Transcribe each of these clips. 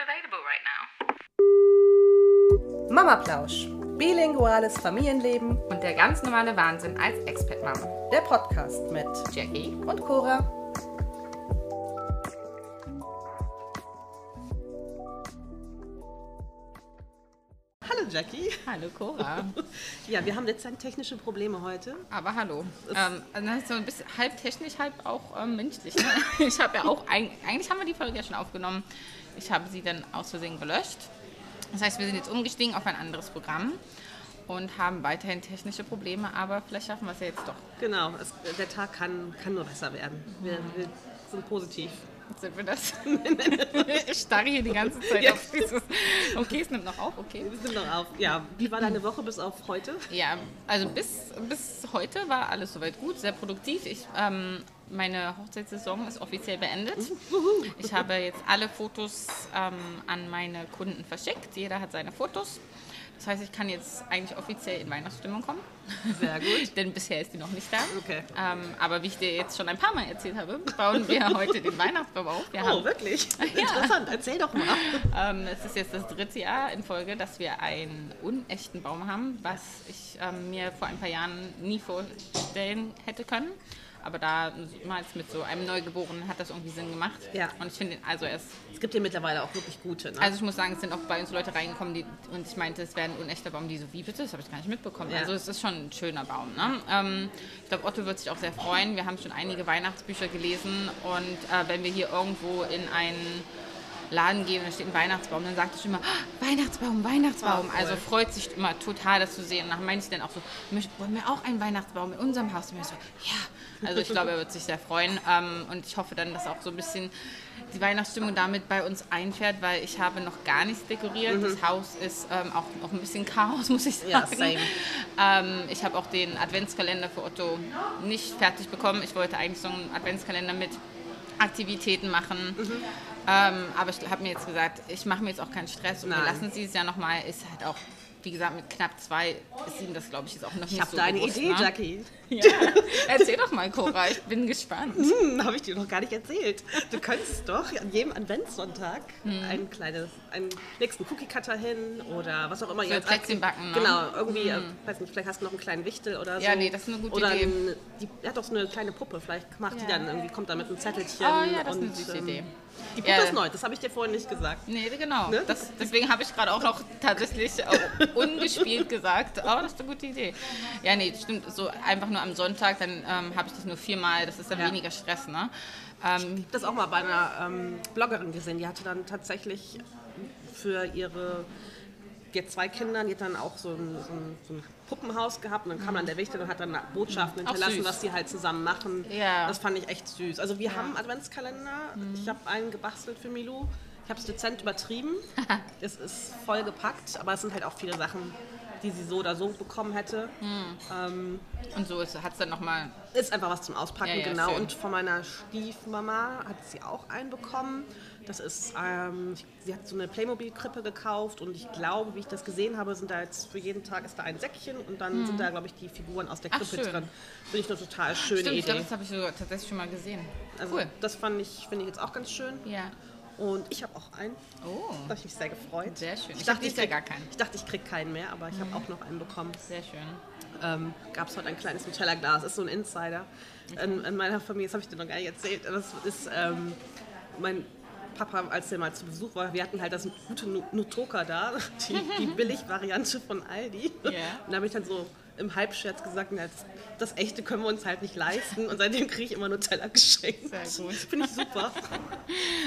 available right now. Mama Plausch. Bilinguales Familienleben. Und der ganz normale Wahnsinn als Expat-Mom. Der Podcast mit Jackie. und Cora. Hallo Jackie. Hallo Cora. Ja, wir haben dezent technische Probleme heute. Aber hallo. Ähm, also das ist so ein bisschen halb technisch, halb auch ähm, menschlich. Ne? Ich habe ja auch, eig- eigentlich haben wir die Folge ja schon aufgenommen. Ich habe sie dann aus Versehen gelöscht. Das heißt, wir sind jetzt umgestiegen auf ein anderes Programm und haben weiterhin technische Probleme, aber vielleicht schaffen wir es ja jetzt doch. Genau, es, der Tag kann, kann nur besser werden. Wir, wir sind positiv. Sind wir das? ich starre hier die ganze Zeit Ja. auf dieses. Okay, es nimmt noch auf, okay. Wir sind noch auf. Ja, wie war deine Woche bis auf heute? Ja, also bis, bis heute war alles soweit gut, sehr produktiv. Ich, ähm, meine Hochzeitssaison ist offiziell beendet. Ich habe jetzt alle Fotos ähm, an meine Kunden verschickt. Jeder hat seine Fotos. Das heißt, ich kann jetzt eigentlich offiziell in Weihnachtsstimmung kommen. Sehr gut. Denn bisher ist die noch nicht da. Okay. Ähm, aber wie ich dir jetzt schon ein paar Mal erzählt habe, bauen wir heute den Weihnachtsbaum auf. Wir Oh, haben wirklich? Interessant. Erzähl doch mal. ähm, es ist jetzt das dritte Jahr in Folge, dass wir einen unechten Baum haben, was ich ähm, mir vor ein paar Jahren nie vorstellen hätte können. Aber damals mit so einem Neugeborenen hat das irgendwie Sinn gemacht. Ja. Und ich finde, also ist, Es gibt hier mittlerweile auch wirklich gute. Ne? also ich muss sagen, es sind auch bei uns Leute reingekommen, die, und ich meinte, es wäre ein unechter Baum, die so, wie bitte? Das habe ich gar nicht mitbekommen. Ja. Also es ist schon ein schöner Baum. Ne? Ähm, ich glaube, Otto wird sich auch sehr freuen. Wir haben schon einige Weihnachtsbücher gelesen und äh, wenn wir hier irgendwo in einen Laden gehen und da steht ein Weihnachtsbaum, dann sagt ich immer, "Ah, Weihnachtsbaum, Weihnachtsbaum. Ah. Also freut sich immer total, das zu sehen. Und dann meinte ich dann auch so, "Möcht- wollen wir auch einen Weihnachtsbaum in unserem Haus? Und ich so, ja. Also ich glaube, er wird sich sehr freuen. Ähm, und ich hoffe dann, dass auch so ein bisschen die Weihnachtsstimmung damit bei uns einfährt, weil ich habe noch gar nichts dekoriert. Das Haus ist ähm, auch noch ein bisschen Chaos, muss ich sagen. Mhm. Ja, same. Ähm, ich habe auch den Adventskalender für Otto nicht fertig bekommen. Ich wollte eigentlich so einen Adventskalender mit Aktivitäten machen. Mhm. Ähm, aber ich habe mir jetzt gesagt, ich mache mir jetzt auch keinen Stress und wir lassen es dieses Jahr nochmal. Ist halt auch, wie gesagt, mit knapp zwei ist ihm das, glaube ich, jetzt auch noch ich nicht habe so deine bewusst, Idee, ne? Jackie. Ja. Erzähl doch mal, Cora, ich bin gespannt. Hm, habe ich dir noch gar nicht erzählt. Du könntest doch an jedem Adventssonntag ein kleines, einen nächsten Cookie-Cutter hin oder was auch immer. So jetzt Plätzchen backen, ne? Genau, irgendwie, äh, weiß nicht, vielleicht hast du noch einen kleinen Wichtel oder so. Ja, nee, das ist eine gute oder Idee. Ein, die er hat doch so eine kleine Puppe, vielleicht macht die Ja. dann irgendwie, kommt da mit einem Zettelchen. Oh ja, das ist und, eine süße ähm, Idee. Die Puppe Ja. ist neu, das habe ich dir vorhin nicht gesagt. Nee, genau. Ne? Das, deswegen habe ich gerade auch noch tatsächlich ungespielt gesagt, oh, das ist eine gute Idee. Ja, nee, stimmt. So einfach nur am Sonntag, dann ähm, habe ich das nur viermal, das ist dann Ja. weniger Stress, ne? Ähm, das auch mal bei einer ähm, Bloggerin gesehen. Die hatte dann tatsächlich für ihre die hat zwei Kinder, die hat dann auch so ein, so ein, so ein Puppenhaus gehabt und dann kam dann der Wächter und hat dann Botschaften hinterlassen, was sie halt zusammen machen. Ja. Das fand ich echt süß. Also wir haben einen Adventskalender. Ich habe einen gebastelt für Milou. Ich habe es dezent übertrieben. es ist voll gepackt, aber es sind halt auch viele Sachen, die sie so oder so bekommen hätte. Ähm, und so hat es dann nochmal. ist einfach was zum Auspacken, Ja, ja, genau. schön. Und von meiner Stiefmama hat sie auch einen bekommen. Das ist, ähm, sie hat so eine Playmobil-Krippe gekauft und ich glaube, wie ich das gesehen habe, sind da jetzt für jeden Tag ist da ein Säckchen und dann sind da, glaube ich, die Figuren aus der Ach, Krippe schön. drin. Finde ich eine total schöne Stimmt, ich glaube, Idee. das habe ich so tatsächlich schon mal gesehen. Also cool. das fand ich, finde ich jetzt auch ganz schön. Ja. Und ich habe auch einen. Oh, Da habe ich mich sehr gefreut. Sehr schön. Ich dachte, hab dieses krieg- gar keinen. Mhm. Ich dachte, ich kriege keinen mehr, aber ich habe auch noch einen bekommen. sehr schön. ähm, gab es heute ein kleines Nutella-Glas. Ist so ein Insider in, in meiner Familie. Das habe ich dir noch gar nicht erzählt. Das ist ähm, mein Papa, als der mal zu Besuch war. Wir hatten halt das gute Nu- Nutoka da, die, die Billig-Variante von Aldi. Ja. Und da habe ich dann so im Halbscherz gesagt, na, das, das echte können wir uns halt nicht leisten. Und seitdem kriege ich immer Nutella geschenkt. Sehr gut. Finde ich super.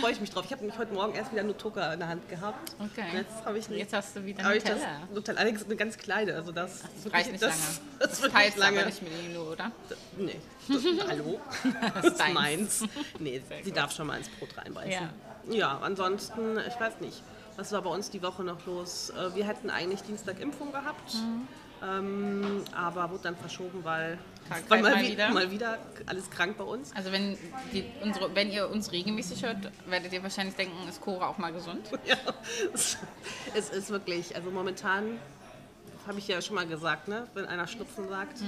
Freue ich mich drauf. Ich habe nämlich heute Morgen erst wieder Nutoka in der Hand gehabt. Okay. Und Jetzt habe ich nicht. Jetzt hast du wieder ich das Nutella. Nutella, allerdings eine ganz kleine, also das, Das reicht nicht das, lange. Das, Das wird nicht lange. aber nicht mit Ilo, oder? Nee, das, hallo, das ist deins. meins. Nee, Sehr sie gut. darf schon mal ins Brot reinbeißen. Ja. Ja. ansonsten, ich weiß nicht, was war bei uns die Woche noch los? Äh, Wir hätten eigentlich Dienstag Impfung gehabt, Mhm. Ähm, aber wurde dann verschoben, weil, weil mal wi- wieder. mal wieder alles krank bei uns. Also wenn, die, unsere, wenn ihr uns regelmäßig hört, werdet ihr wahrscheinlich denken, ist Cora auch mal gesund. Ja, es, es ist wirklich, also momentan habe ich ja schon mal gesagt, ne? wenn einer Schnupfen sagt,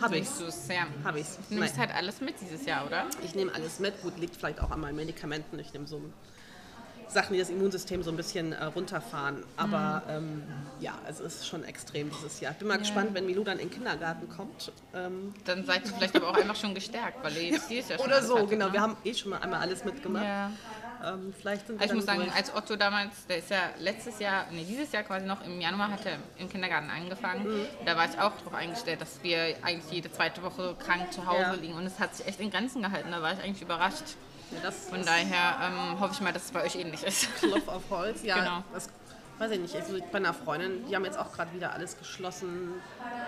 habe ich es. Habe ich's. Du nimmst Nein. halt alles mit dieses Jahr, oder? Ich nehme alles mit. Gut, liegt vielleicht auch an meinen Medikamenten. Ich nehme so ein Sachen, die das Immunsystem so ein bisschen äh, runterfahren. Aber ähm, ja, es ist schon extrem dieses Jahr. Ich bin mal Ja. gespannt, wenn Milou dann in den Kindergarten kommt. Ähm, Dann seid ihr vielleicht aber auch einfach schon gestärkt, weil ihr jetzt dieses Jahr schon oder so, hattet, genau. ne? Wir haben eh schon mal einmal alles mitgemacht. Ja. Ähm, vielleicht sind Also ich muss sagen, als Otto damals, der ist ja letztes Jahr, nee, dieses Jahr quasi noch im Januar hat er im Kindergarten angefangen. Mhm. Da war ich auch darauf eingestellt, dass wir eigentlich jede zweite Woche krank zu Hause Ja. liegen. Und es hat sich echt in Grenzen gehalten. Da war ich eigentlich überrascht. Ja, Von daher ähm, hoffe ich mal, dass es bei euch ähnlich ist. Klopf auf Holz. Ja, Genau. das weiß ich nicht. Also bei einer Freundin, die haben jetzt auch gerade wieder alles geschlossen.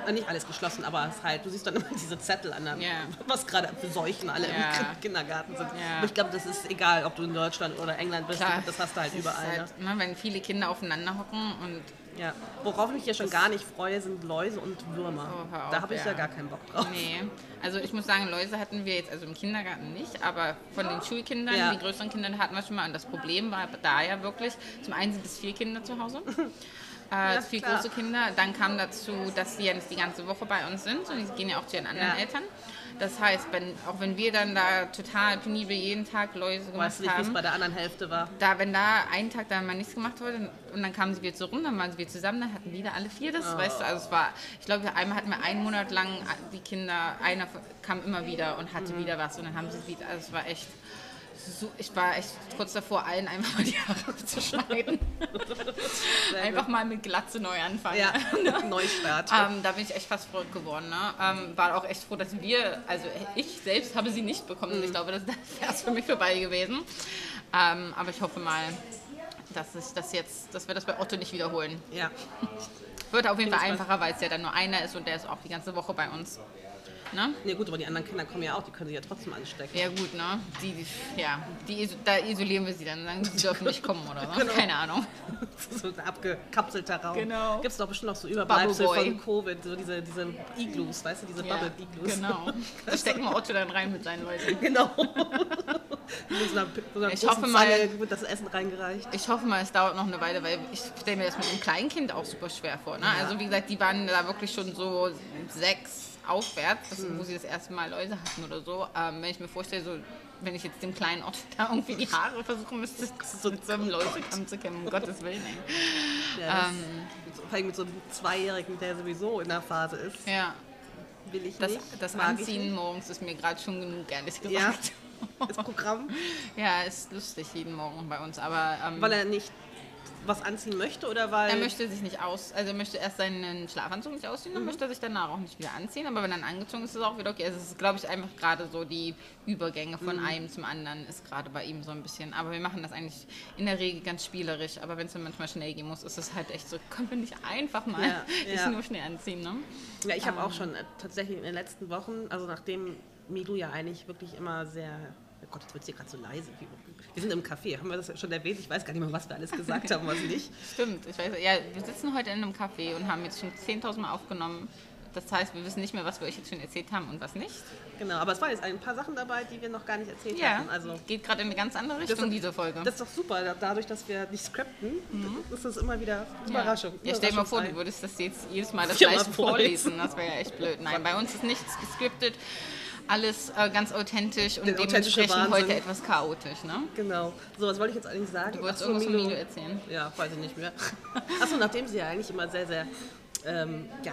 Äh, nicht alles geschlossen, aber es halt, du siehst dann immer diese Zettel an, der, Ja. was gerade für Seuchen alle Ja. im Kindergarten sind. Aber ich glaube, das ist egal, ob du in Deutschland oder England bist. Klar. Das hast du halt Das überall. ne? Halt, ne, wenn viele Kinder aufeinander hocken und Ja. Worauf ich mich ja schon gar nicht freue, sind Läuse und Würmer. Oh, da habe ich ja. ja. gar keinen Bock drauf. Nee, also ich muss sagen, Läuse hatten wir jetzt, also im Kindergarten nicht, aber von den Schulkindern, Ja. die größeren Kinder hatten wir schon mal. Und das Problem war da ja wirklich, zum einen sind es vier Kinder zu Hause, äh, vier klar. große Kinder. Dann kam dazu, dass sie ja nicht die ganze Woche bei uns sind und die gehen ja auch zu ihren anderen Ja. Eltern. Das heißt, wenn, auch wenn wir dann da total penibel jeden Tag Läuse gemacht Weißt du nicht, es haben, bei der anderen Hälfte war? da, wenn da einen Tag dann mal nichts gemacht wurde und dann kamen sie wieder zurück, dann waren sie wieder zusammen, dann hatten wieder alle vier das, weißt du, also es war, ich glaube, einmal hatten wir einen Monat lang die Kinder, einer kam immer wieder und hatte wieder was und dann haben sie wieder, also es war echt, so, ich war echt kurz davor, allen einfach mal die Haare abzuschneiden. einfach mal mit Glatze neu anfangen. Ja, Neustart. Ähm, da bin ich echt fast verrückt geworden. Ne? Ähm, war auch echt froh, dass wir, also ich selbst habe sie nicht bekommen. Ich glaube, das wäre für mich vorbei gewesen. Ähm, aber ich hoffe mal, dass, ich das jetzt, dass wir das bei Otto nicht wiederholen. Ja. Wird auf jeden Fall einfacher, weil es ja dann nur einer ist und der ist auch die ganze Woche bei uns. Ne? Nee, gut, aber die anderen Kinder kommen ja auch, die können sich ja trotzdem anstecken. Ja gut, ne? Die, die, ja, die, da isolieren wir sie dann, sagen sie dürfen nicht kommen oder so. Genau. Keine Ahnung. so ein abgekapselter Raum. Genau. Gibt es doch bestimmt noch so Überbleibsel von Covid, so diese, diese Igloos, weißt du, diese Ja, Bubble-Igloos. genau. Da stecken wir Otto dann rein mit seinen Leuten. genau. Mit so einer, so einer Ich hoffe mal- wird das Essen reingereicht. Ich hoffe mal, es dauert noch eine Weile, weil ich stelle mir das mit einem Kleinkind auch super schwer vor. Ne? Also wie gesagt, die waren da wirklich schon so sechs aufwärts, das, Mhm. wo sie das erste Mal Läuse hatten oder so. Ähm, wenn ich mir vorstelle, so, wenn ich jetzt dem kleinen Otto da irgendwie die Haare versuchen müsste, so mit so einem Läusekamm zu kämmen, um Gottes Willen. Ja, Ähm. vor allem mit so einem Zweijährigen, der sowieso in der Phase ist. Ja, Will ich das, nicht. das Anziehen morgens ist mir gerade schon genug, ehrlich Ja. gesagt. nicht. Das Programm, Ja, ist lustig jeden Morgen bei uns, aber ähm, weil er nicht was anziehen möchte oder weil. Er möchte sich nicht aus, also er möchte erst seinen Schlafanzug nicht ausziehen, Mhm. dann möchte er sich danach auch nicht wieder anziehen. Aber wenn er dann angezogen ist, ist es auch wieder okay. Also es ist, glaube ich, einfach gerade so die Übergänge Mhm. von einem zum anderen ist gerade bei ihm so ein bisschen. Aber wir machen das eigentlich in der Regel ganz spielerisch. Aber wenn es dann manchmal schnell gehen muss, ist es halt echt so, können wir nicht einfach mal Ja, ja. nur schnell anziehen, ne? Ja, ich habe auch schon äh, tatsächlich in den letzten Wochen, also nachdem Milu ja eigentlich wirklich immer sehr. Oh Gott, jetzt wird es hier gerade so leise. Wir sind im Café, haben wir das schon erwähnt? Ich weiß gar nicht mehr, was wir alles gesagt haben, was nicht. Stimmt, ich weiß, ja, wir sitzen heute in einem Café und haben jetzt schon 10.000 Mal aufgenommen. Das heißt, wir wissen nicht mehr, was wir euch jetzt schon erzählt haben und was nicht. Genau, aber es waren jetzt ein paar Sachen dabei, die wir noch gar nicht erzählt Ja, hatten. Also, geht gerade in eine ganz andere Das Richtung, ist- diese Folge. das ist doch super. Da- Dadurch, dass wir nicht skripten, ist es immer wieder Überraschung. Mhm. Ja, stell dir mal vor, du würdest das jetzt jedes Mal das Ja, gleiche vorlesen. vorlesen. Das wäre ja echt blöd. Nein, bei uns ist nichts gescriptet. Alles äh, ganz authentisch und authentische dementsprechend Wahnsinn. heute etwas chaotisch. Ne? Genau. So, was wollte ich jetzt eigentlich sagen? Du wolltest irgendwas von Milo. Milo erzählen. Ja, weiß ich nicht mehr. Achso, nachdem sie ja eigentlich immer sehr, sehr, ähm, ja,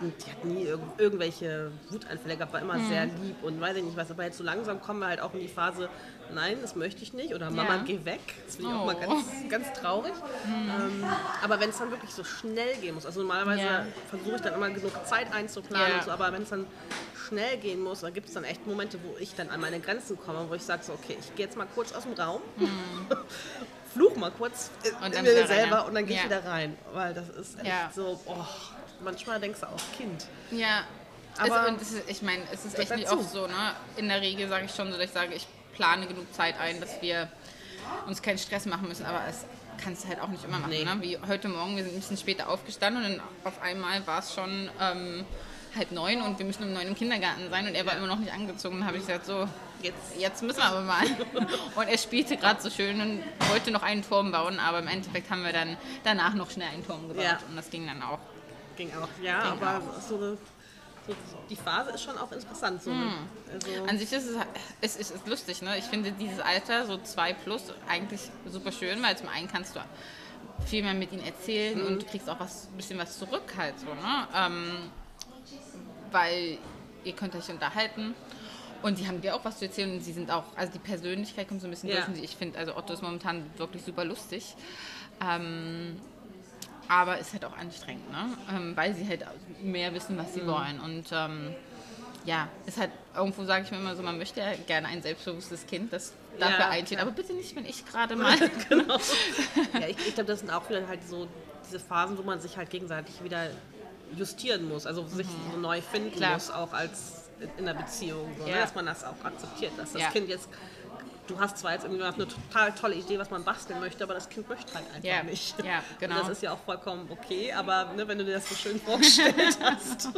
die hat nie irg irgendwelche Wutanfälle gehabt, war immer Mhm. sehr lieb und weiß ich nicht was. Aber jetzt so langsam kommen wir halt auch in die Phase, nein, das möchte ich nicht oder Mama, Ja. geh weg. Das finde ich auch mal Oh. ganz, ganz traurig. Ähm, aber wenn es dann wirklich so schnell gehen muss, also normalerweise Ja. versuche ich dann immer genug Zeit einzuplanen, Ja. und so, aber wenn es dann schnell gehen muss, dann gibt es dann echt Momente, wo ich dann an meine Grenzen komme, wo ich sage so, okay, ich gehe jetzt mal kurz aus dem Raum, fluch mal kurz in, Mhm. Und in mir wieder rein, selber ja. und dann gehe ich wieder rein, weil das ist echt so, oh, manchmal denkst du auch Kind. Ja, Aber- also, und es ist, ich meine, es ist echt nicht dazu. oft so. Ne? In der Regel sage ich schon so, dass ich sage, ich plane genug Zeit ein, dass wir uns keinen Stress machen müssen, aber es kannst du halt auch nicht immer machen. Nee. Ne? Wie heute Morgen, wir sind ein bisschen später aufgestanden und dann auf einmal war es schon ähm, halb neun und wir müssen um neun im Kindergarten sein und er war immer noch nicht angezogen. Dann habe ich gesagt, so, Jetzt, jetzt müssen wir aber mal. Und er spielte gerade so schön und wollte noch einen Turm bauen, aber im Endeffekt haben wir dann danach noch schnell einen Turm gebaut Ja. und das ging dann auch. Ging auch, ja, Ging aber so eine die Phase ist schon auch interessant. So, ne? also, An sich ist es, es, ist, ist lustig, ne? Ich finde dieses Alter, so 2 plus, eigentlich super schön, weil zum einen kannst du viel mehr mit ihnen erzählen und du kriegst auch was, ein bisschen was zurück halt so, ne? Ähm, weil ihr könnt euch unterhalten. Und die haben dir auch was zu erzählen und sie sind auch, also die Persönlichkeit kommt so ein bisschen Ja. durch. Und ich finde, also Otto ist momentan wirklich super lustig. Ähm, aber ist halt auch anstrengend, ne? Ähm, weil sie halt mehr wissen, was sie Mhm. wollen. Und ähm, ja, ist halt irgendwo, sage ich mir immer so, man möchte ja gerne ein selbstbewusstes Kind, das dafür Ja, einsteht. klar. Aber bitte nicht, wenn ich gerade mal. genau. ja, ich, ich glaube, das sind auch wieder halt so diese Phasen, wo man sich halt gegenseitig wieder justieren muss, also sich so neu finden Mhm. Klar. muss, auch als in der Beziehung, so, ne? Ja. dass man das auch akzeptiert, dass das. Kind jetzt, du hast zwar jetzt irgendwie eine total tolle Idee, was man basteln möchte, aber das Kind möchte halt einfach Ja. nicht. Ja, genau. Und das ist ja auch vollkommen okay, aber ne, wenn du dir das so schön vorgestellt hast,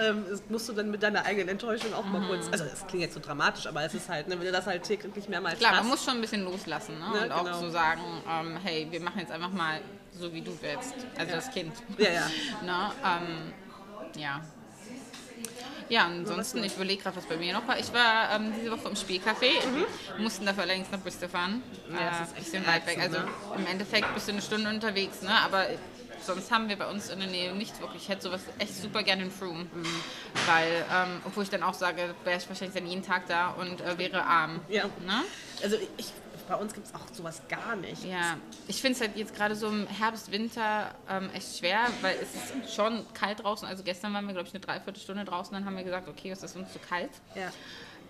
ähm, musst du dann mit deiner eigenen Enttäuschung auch mal Mhm. kurz, also das klingt jetzt so dramatisch, aber es ist halt, ne, wenn du das halt täglich mehrmals Klar, hast, man muss schon ein bisschen loslassen ne? Ja, und auch genau. so sagen, ähm, hey, wir machen jetzt einfach mal so, wie du willst. Also Ja. das Kind. Ja, ja. ne? ähm, ja. Ja, ansonsten, ich überlege gerade, was bei mir noch war. Ich war ähm, diese Woche im Spielcafé. Wir mussten dafür allerdings nach Bristol fahren. Mhm. Ja, das äh, ist echt bisschen weit weg. Also ne? im Endeffekt bist du eine Stunde unterwegs, ne? aber sonst haben wir bei uns in der Nähe nicht wirklich. Ich hätte sowas echt super gerne in Froome. Mhm. Weil, ähm, obwohl ich dann auch sage, wäre ich wahrscheinlich dann jeden Tag da und äh, wäre arm. Ja. Ne? Also ich, bei uns gibt es auch sowas gar nicht. Ja, ich finde es halt jetzt gerade so im Herbst, Winter ähm, echt schwer, weil es ist schon kalt draußen. Also gestern waren wir, glaube ich, eine Dreiviertelstunde draußen, dann haben wir gesagt, okay, es ist uns zu kalt. Ja.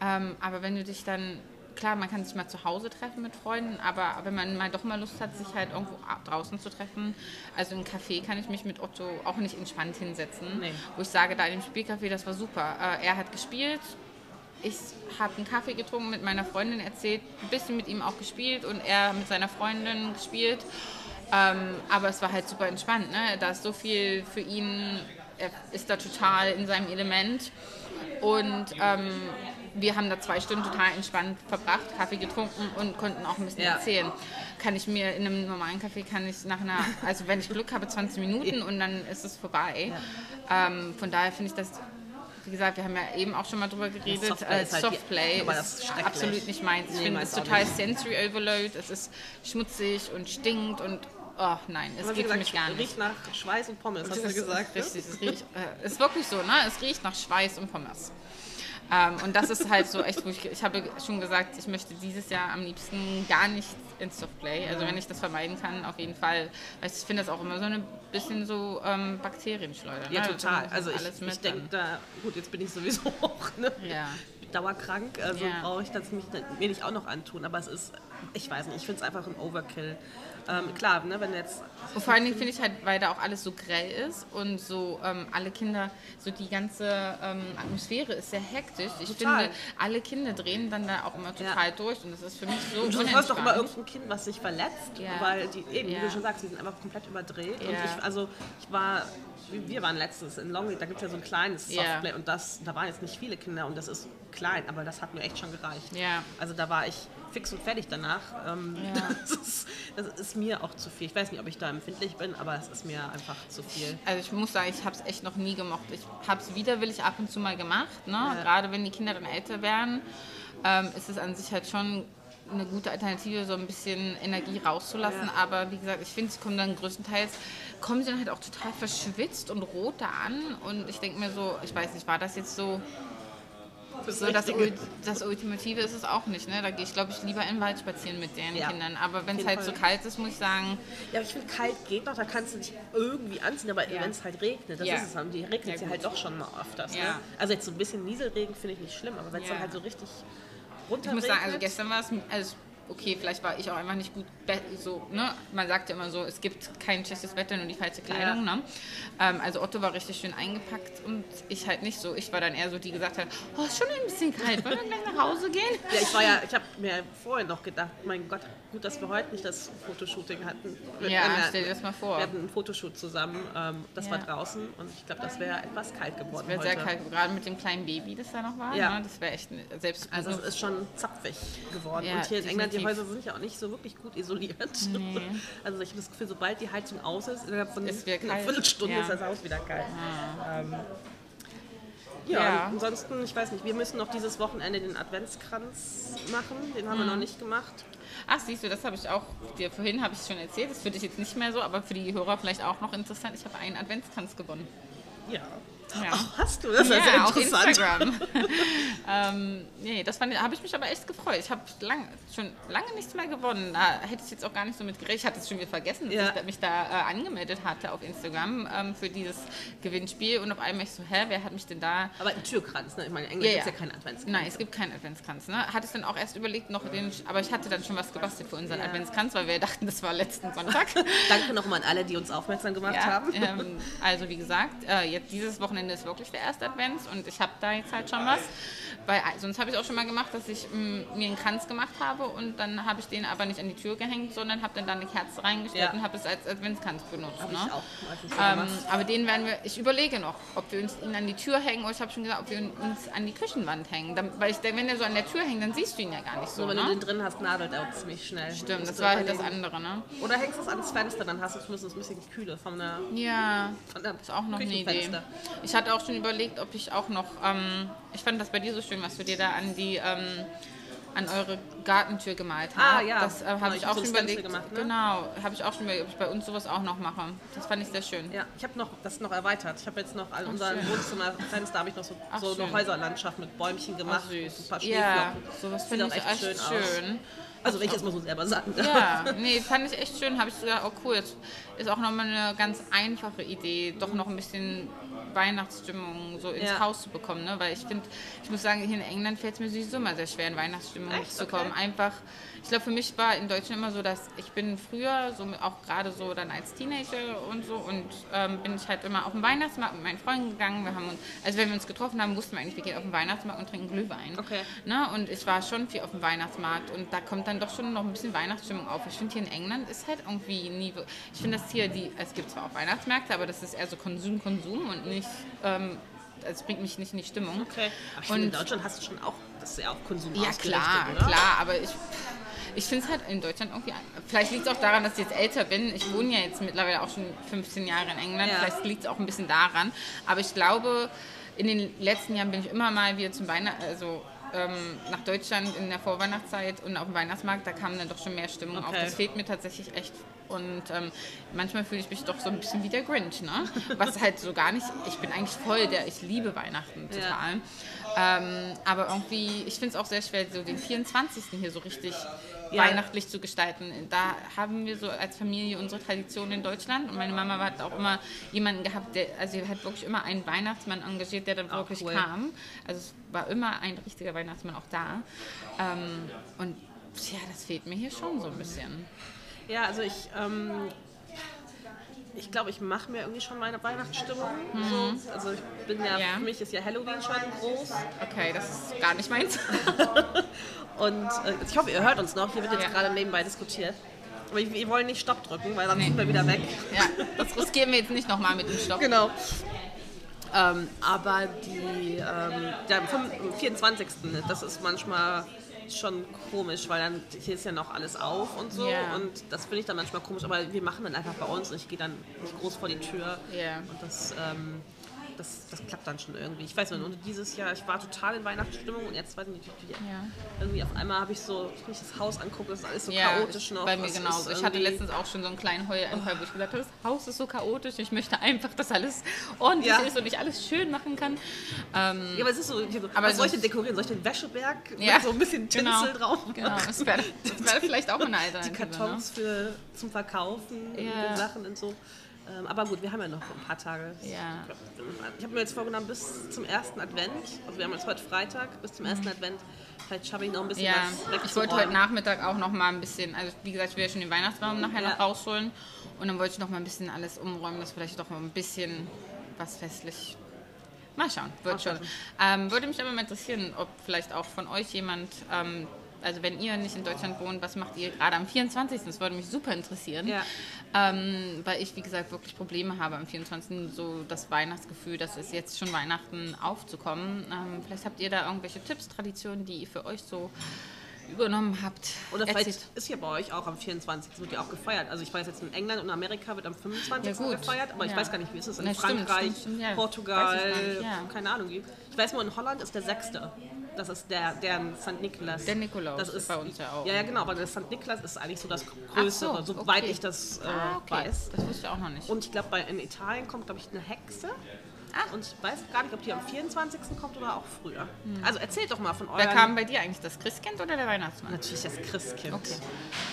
Ähm, aber wenn du dich dann, klar, man kann sich mal zu Hause treffen mit Freunden, aber wenn man mal doch mal Lust hat, sich halt irgendwo draußen zu treffen, also im Café kann ich mich mit Otto auch nicht entspannt hinsetzen, Nee. wo ich sage, da im Spielcafé, das war super. Äh, er hat gespielt, ich habe einen Kaffee getrunken, mit meiner Freundin erzählt, ein bisschen mit ihm auch gespielt und er mit seiner Freundin gespielt. Ähm, aber es war halt super entspannt. Ne? Da ist so viel für ihn, er ist da total in seinem Element. Und ähm, wir haben da zwei Stunden total entspannt verbracht, Kaffee getrunken und konnten auch ein bisschen Ja. erzählen. Kann ich mir in einem normalen Café, kann ich nach einer, also wenn ich Glück habe, 20 Minuten und dann ist es vorbei. Ähm, von daher finde ich das, wie gesagt, wir haben ja eben auch schon mal drüber geredet, Softplay äh, ist halt die- Softplay aber das ist absolut nicht meins. Ich Nee, finde es total. Sensory Overload, es ist schmutzig und stinkt und oh nein, es geht wie für gesagt, mich gar nicht. riecht nach Schweiß und Pommes, hast du gesagt. Ne? richtig, es riecht, äh, ist wirklich so, ne? Es riecht nach Schweiß und Pommes. Ähm, und das ist halt so echt, wo ich, ich habe schon gesagt, ich möchte dieses Jahr am liebsten gar nicht ins Softplay. Also wenn ich das vermeiden kann, auf jeden Fall. Weil ich finde das auch immer so ein bisschen so ähm, Bakterienschleuder. Ja, ne? total. Das ist Also ich, ich denke da, gut, jetzt bin ich sowieso auch ne, Ja. dauerkrank, also Ja. brauche ich das mich, mir nicht auch noch antun. Aber es ist, ich weiß nicht, ich finde es einfach ein Overkill. Ähm, klar, ne, wenn jetzt Und vor allen Dingen finde ich halt, weil da auch alles so grell ist und so ähm, alle Kinder, so die ganze ähm, Atmosphäre ist sehr hektisch. Ich Total. finde, alle Kinder drehen dann da auch immer total durch und das ist für mich so Und du hörst doch immer irgendein Kind, was sich verletzt, Ja. weil die eben, wie Ja. du schon sagst, die sind einfach komplett überdreht. Und Ja. ich, also ich war, wir waren letztens in Longleat, da gibt es ja so ein kleines Ja. Softplay und das, da waren jetzt nicht viele Kinder und das ist klein, aber das hat mir echt schon gereicht. Ja. Also da war ich fix und fertig danach. Ähm, Ja. das, ist, das ist mir auch zu viel. Ich weiß nicht, ob ich da empfindlich bin, aber es ist mir einfach zu viel. Also ich muss sagen, ich habe es echt noch nie gemocht. Ich habe es widerwillig ab und zu mal gemacht. Ne? Gerade wenn die Kinder dann älter werden, ähm, ist es an sich halt schon eine gute Alternative, so ein bisschen Energie rauszulassen. Ja. Aber wie gesagt, ich finde, sie kommen dann größtenteils, kommen sie dann halt auch total verschwitzt und rot da an. Und ich denke mir so, ich weiß nicht, war das jetzt so, so das, das Ultimative ist es auch nicht. Ne? Da gehe ich, glaube ich, lieber in den Wald spazieren mit den Ja. Kindern. Aber wenn es halt Fall. so kalt ist, muss ich sagen, Ja, aber ich finde, kalt geht noch, da kannst du dich irgendwie anziehen, aber Ja. wenn es halt regnet, das Ja. ist es, die regnet Ja, halt doch schon mal öfters. Ne? Also jetzt so ein bisschen Nieselregen finde ich nicht schlimm, aber wenn es dann halt so richtig Ich runter muss sagen, also gestern war es, also okay, vielleicht war ich auch einfach nicht gut, so, ne? Man sagt ja immer so, es gibt kein schlechtes Wetter, nur die falsche Kleidung, ne? Ähm, also Otto war richtig schön eingepackt und ich halt nicht so. Ich war dann eher so, die gesagt hat, oh, ist schon ein bisschen kalt, wollen wir gleich nach Hause gehen? Ja, ich war ja, ich habe mir vorher noch gedacht, mein Gott, gut, dass wir heute nicht das Fotoshooting hatten. Wir- Ja, wir- stell dir das mal vor. Wir hatten ein Fotoshoot zusammen, ähm, das Ja. war draußen und ich glaube, das wäre etwas kalt geworden Wäre heute. sehr kalt, gerade mit dem kleinen Baby, das da noch war. Ja. Ne? Das wäre echt, ne- selbst Also es ist schon zapfig geworden. Ja, und hier in England, die. Häuser sind ja auch nicht so wirklich gut isoliert. Also ich habe das Gefühl, sobald die Heizung aus ist, innerhalb von Ist einer. Viertelstunde Ja. ist das Haus wieder kalt. Ähm, Ja, Ja. ansonsten, ich weiß nicht, wir müssen noch dieses Wochenende den Adventskranz machen. Den haben wir noch nicht gemacht. Ach, siehst du, das habe ich auch, dir vorhin habe ich schon erzählt, das für dich jetzt nicht mehr so, aber für die Hörer vielleicht auch noch interessant. Ich habe einen Adventskranz gewonnen. Ja. Ja. Ach, hast du? Das ist ja, ja, interessant. Instagram. ähm, nee, das habe ich mich aber echt gefreut. Ich habe lang, schon lange nichts mehr gewonnen. Da hätte ich jetzt auch gar nicht so mit gerechnet. Ich hatte es schon wieder vergessen, dass Ja. ich mich da äh, angemeldet hatte auf Instagram ähm, für dieses Gewinnspiel. Und auf einmal ich so, hä, wer hat mich denn da... Aber ein Türkranz, ne? Ich meine, in England Ja, gibt es ja. keinen Adventskranz. Nein, es gibt keinen Adventskranz. Ne? Hatte ich dann auch erst überlegt, noch den, aber ich hatte dann schon was gebastelt für unseren. Adventskranz, weil wir dachten, das war letzten Sonntag. Danke nochmal an alle, die uns aufmerksam gemacht haben. ähm, also wie gesagt, äh, jetzt dieses Wochenende ist wirklich der erste Advent und ich habe da jetzt halt schon was. Weil äh, sonst habe ich auch schon mal gemacht, dass ich m, mir einen Kranz gemacht habe und dann habe ich den aber nicht an die Tür gehängt, sondern habe dann da eine Kerze reingestellt Ja. und habe es als Adventskranz benutzt. Ne? ich auch Ähm, aber den werden wir, ich überlege noch, ob wir uns ihn an die Tür hängen oder ich habe schon gesagt, ob wir uns an die Küchenwand hängen. Dann, weil ich denke, wenn der so an der Tür hängt, dann siehst du ihn ja gar nicht so. So, wenn ne? du den drin hast, nadelt er auch ziemlich schnell. Stimmt, das war halt das andere, ne? Oder hängst du es ans Fenster, dann hast du zumindest ein bisschen Kühle von der, Ja, von der ist auch noch eine Idee. Küchenfenster. Ich hatte auch schon überlegt, ob ich auch noch, ähm, ich fand das bei dir so schön, was du dir da an die, ähm, an eure Gartentür gemalt hast. Ah, ja. Das äh, Genau, habe ich ich hab auch schon überlegt. gemacht, ne? Genau, habe ich auch schon überlegt, ob ich bei uns sowas auch noch mache. Das fand ich sehr schön. Ja, ich habe noch das noch erweitert. Ich habe jetzt noch an unserem. Wohnzimmerfenster habe ich noch so, Ach, so eine Häuserlandschaft mit Bäumchen gemacht, Ach, und ein süß. paar Ja, sowas finde ich echt echt schön schön. Also wenn ich das mal so selber sagen darf. Ja, nee, fand ich echt schön. Habe ich sogar, oh cool, jetzt ist auch nochmal eine ganz einfache Idee, doch noch ein bisschen Weihnachtsstimmung so ins Ja. Haus zu bekommen. Ne? Weil ich finde, ich muss sagen, hier in England fällt es mir sowieso immer sehr schwer, in Weihnachtsstimmung Echt? zu Okay. kommen. Einfach, ich glaube, für mich war in Deutschland immer so, dass ich bin früher, so auch gerade so dann als Teenager und so, und ähm, bin ich halt immer auf den Weihnachtsmarkt mit meinen Freunden gegangen. Wir haben uns, also wenn wir uns getroffen haben, wussten wir eigentlich, wir gehen auf den Weihnachtsmarkt und trinken Glühwein. Okay. Ne? Und ich war schon viel auf dem Weihnachtsmarkt und da kommt dann doch schon noch ein bisschen Weihnachtsstimmung auf. Ich finde hier in England ist halt irgendwie nie. Ich finde das hier, die, es gibt zwar auch Weihnachtsmärkte, aber das ist eher so Konsum, Konsum und nicht. Ähm, es bringt mich nicht in die Stimmung. Okay. Aber ich finde, in Und- Deutschland hast du schon auch, das ist ja auch Konsum Ja, klar, oder? klar, aber ich. Ich finde es halt in Deutschland irgendwie. Vielleicht liegt es auch daran, dass ich jetzt älter bin. Ich wohne ja jetzt mittlerweile auch schon 15 Jahre in England. Ja. Vielleicht liegt es auch ein bisschen daran. Aber ich glaube, in den letzten Jahren bin ich immer mal wieder zum Weihnachten, also ähm, nach Deutschland in der Vorweihnachtszeit und auf dem Weihnachtsmarkt. Da kam dann doch schon mehr Stimmung auf. Okay. Das fehlt mir tatsächlich echt. Und ähm, manchmal fühle ich mich doch so ein bisschen wie der Grinch, ne? Was halt so gar nicht. Ich bin eigentlich voll der. Ich liebe Weihnachten Ja. total. Ähm, aber irgendwie, ich finde es auch sehr schwer, so den 24. hier so richtig Ja. weihnachtlich zu gestalten. Da haben wir so als Familie unsere Tradition in Deutschland und meine Mama hat auch immer jemanden gehabt, der, also sie hat wirklich immer einen Weihnachtsmann engagiert, der dann Ah, wirklich cool. kam. Also es war immer ein richtiger Weihnachtsmann auch da. Ähm, und ja, das fehlt mir hier schon so ein bisschen. Ja, also ich, ähm, ich glaube, ich mache mir irgendwie schon meine Weihnachtsstimmung. So. Also ich bin ja, Mhm. Ja. für mich ist ja Halloween schon groß. Okay, das ist gar nicht meins. Und äh, ich hoffe, ihr hört uns noch. Hier wird jetzt Ja. gerade nebenbei diskutiert. Aber wir wir wollen nicht Stopp drücken, weil dann Nee. sind wir wieder weg. Ja, das riskieren wir jetzt nicht nochmal mit dem Stopp. Genau. Ähm, aber die, ähm, ja, am fünf- am 24. das ist manchmal schon komisch, weil dann hier ist ja noch alles auf und so Ja. und das finde ich dann manchmal komisch, aber wir machen dann einfach bei uns und ich gehe dann nicht groß vor die Tür Ja. und das, ähm, das, das klappt dann schon irgendwie. Ich weiß nicht, und dieses Jahr, ich war total in Weihnachtsstimmung und jetzt weiß ich nicht, wie, Ja. irgendwie auf einmal habe ich so, wenn ich das Haus angucke, ist alles so Ja, chaotisch noch. bei mir Das genauso. Ich hatte letztens auch schon so einen kleinen Heulanfall, wo ich gedacht habe, das Haus ist so chaotisch, ich möchte einfach, dass alles ordentlich Ja. ist und ich alles schön machen kann. Ähm, Ja, aber es ist so, Aber was soll ich denn dekorieren? Soll ich den Wäscheberg Ja, mit so ein bisschen Tinsel genau, drauf Genau, das wäre wäre vielleicht auch eine die Alternative. Kartons für, zum Verkaufen Ja. Sachen und so. Ähm, aber gut, wir haben ja noch ein paar Tage. Ja. Ich habe mir jetzt vorgenommen, bis zum ersten Advent, also wir haben jetzt heute Freitag, bis zum ersten Advent, vielleicht schaffe ich noch ein bisschen Mhm. Ja, was ich wollte heute wegzuräumen. Nachmittag auch noch mal ein bisschen, also wie gesagt, ich will ja schon den Weihnachtsbaum nachher Ja. noch rausholen und dann wollte ich noch mal ein bisschen alles umräumen, dass vielleicht doch mal ein bisschen was festlich. Mal schauen, wird schon. Ähm, würde mich aber mal interessieren, ob vielleicht auch von euch jemand, ähm, also wenn ihr nicht in Deutschland wohnt, was macht ihr gerade am 24.? Das würde mich super interessieren. Ja. Ähm, weil ich, wie gesagt, wirklich Probleme habe am 24. so das Weihnachtsgefühl, dass es jetzt schon Weihnachten aufzukommen. Ähm, vielleicht habt ihr da irgendwelche Tipps, Traditionen, die für euch so übernommen habt. Oder vielleicht Erzählt. ist ja bei euch auch am 24. wird ja auch gefeiert. Also ich weiß jetzt in England und Amerika wird am 25. Ja, gefeiert, aber ich Ja. weiß gar nicht, wie ist es in Na, Frankreich, stimmt, stimmt. Portugal, ich nicht, keine Ahnung. Ich weiß nur, in Holland ist der 6. Das ist der, der St. Nikolaus. Der Nikolaus das ist bei uns ja auch. Ja, ja, genau, aber der St. Nikolaus ist eigentlich so das Größere, so, soweit okay. ich das äh, Ah, okay. weiß. Das wusste ich auch noch nicht. Und ich glaube, in Italien kommt, glaube ich, eine Hexe. Ach. Und ich weiß gar nicht, ob die am 24. kommt oder auch früher. Also erzählt doch mal von Wer euren... kam bei dir eigentlich? Das Christkind oder der Weihnachtsmann? Natürlich das Christkind. Okay.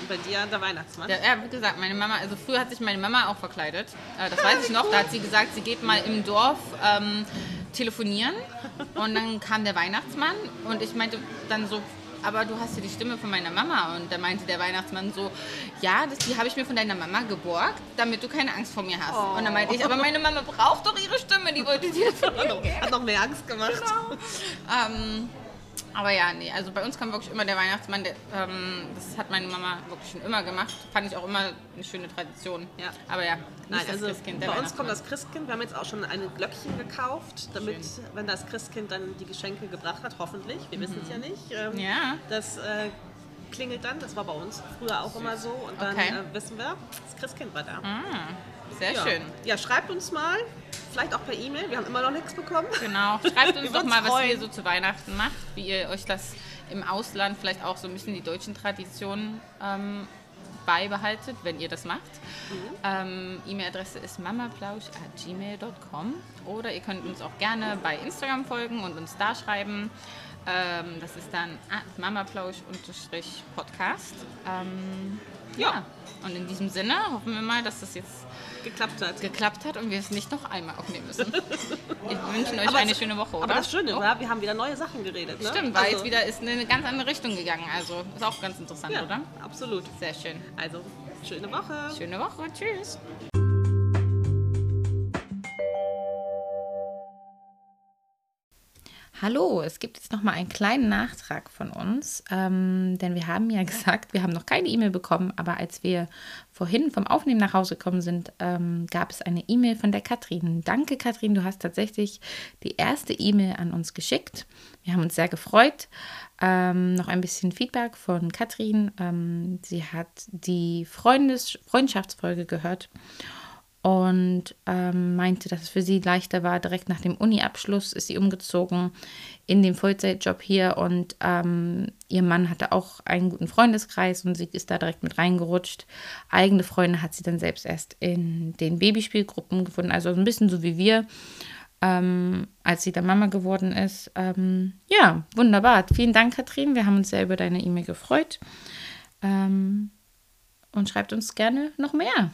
Und bei dir der Weihnachtsmann. Ja, ja, wie gesagt, meine Mama, also früher hat sich meine Mama auch verkleidet. Äh, das weiß ich noch. Da hat sie gesagt, sie geht mal im Dorf ähm, telefonieren. Und dann kam der Weihnachtsmann und ich meinte dann so, aber du hast ja die Stimme von meiner Mama. Und da meinte der Weihnachtsmann so, ja, das, die habe ich mir von deiner Mama geborgt, damit du keine Angst vor mir hast. Und dann meinte ich, aber meine Mama braucht doch ihre Stimme, die wollte dir von mir. Hat noch mehr Angst gemacht. Ähm, aber ja, nee, also bei uns kam wirklich immer der Weihnachtsmann. Der, ähm, das hat meine Mama wirklich schon immer gemacht. Fand ich auch immer eine schöne Tradition. Ja. Aber ja, nicht Nein, das also bei uns kommt das Christkind. Wir haben jetzt auch schon ein Glöckchen gekauft, damit, wenn das Christkind dann die Geschenke gebracht hat, hoffentlich, wir wissen es ja nicht, ähm, Mhm. Ja. das äh, klingelt dann. Das war bei uns früher auch immer so. Und dann Okay. äh, wissen wir, das Christkind war da. Ah, sehr ja. schön. Ja, schreibt uns mal, vielleicht auch per E-Mail. Wir haben immer noch nichts bekommen. Genau. Schreibt uns doch mal, was freuen. ihr so zu Weihnachten macht, wie ihr euch das im Ausland vielleicht auch so ein bisschen die deutschen Traditionen ähm, beibehaltet, wenn ihr das macht. Ähm, E-Mail-Adresse ist mamaplausch.gmail.com oder ihr könnt uns auch gerne bei Instagram folgen und uns da schreiben. Ähm, das ist dann mamaplausch-podcast. Ähm, ja, und in diesem Sinne hoffen wir mal, dass das jetzt Geklappt hat. geklappt hat und wir es nicht noch einmal aufnehmen müssen. Wir wünschen euch Aber eine es- schöne Woche, oder? Aber das Schöne Oh, war, wir haben wieder neue Sachen geredet. Ne? Stimmt, weil also, jetzt wieder ist in eine ganz andere Richtung gegangen. Also ist auch ganz interessant, Ja, oder? absolut. Sehr schön. Also, schöne Woche. Schöne Woche. Tschüss. Hallo, es gibt jetzt noch mal einen kleinen Nachtrag von uns, ähm, denn wir haben ja gesagt, wir haben noch keine E-Mail bekommen, aber als wir vorhin vom Aufnehmen nach Hause gekommen sind, ähm, gab es eine E-Mail von der Katrin. Danke, Katrin, du hast tatsächlich die erste E-Mail an uns geschickt. Wir haben uns sehr gefreut. Ähm, noch ein bisschen Feedback von Katrin. Ähm, sie hat die Freundes Freundschaftsfolge gehört und ähm, meinte, dass es für sie leichter war. Direkt nach dem Uni-Abschluss ist sie umgezogen in den Vollzeitjob hier und ähm, ihr Mann hatte auch einen guten Freundeskreis und sie ist da direkt mit reingerutscht. Eigene Freunde hat sie dann selbst erst in den Babyspielgruppen gefunden, also ein bisschen so wie wir. Ähm, als sie dann Mama geworden ist. Ähm, ja, wunderbar. Vielen Dank, Katrin. Wir haben uns sehr über deine E-Mail gefreut. Ähm, und schreibt uns gerne noch mehr.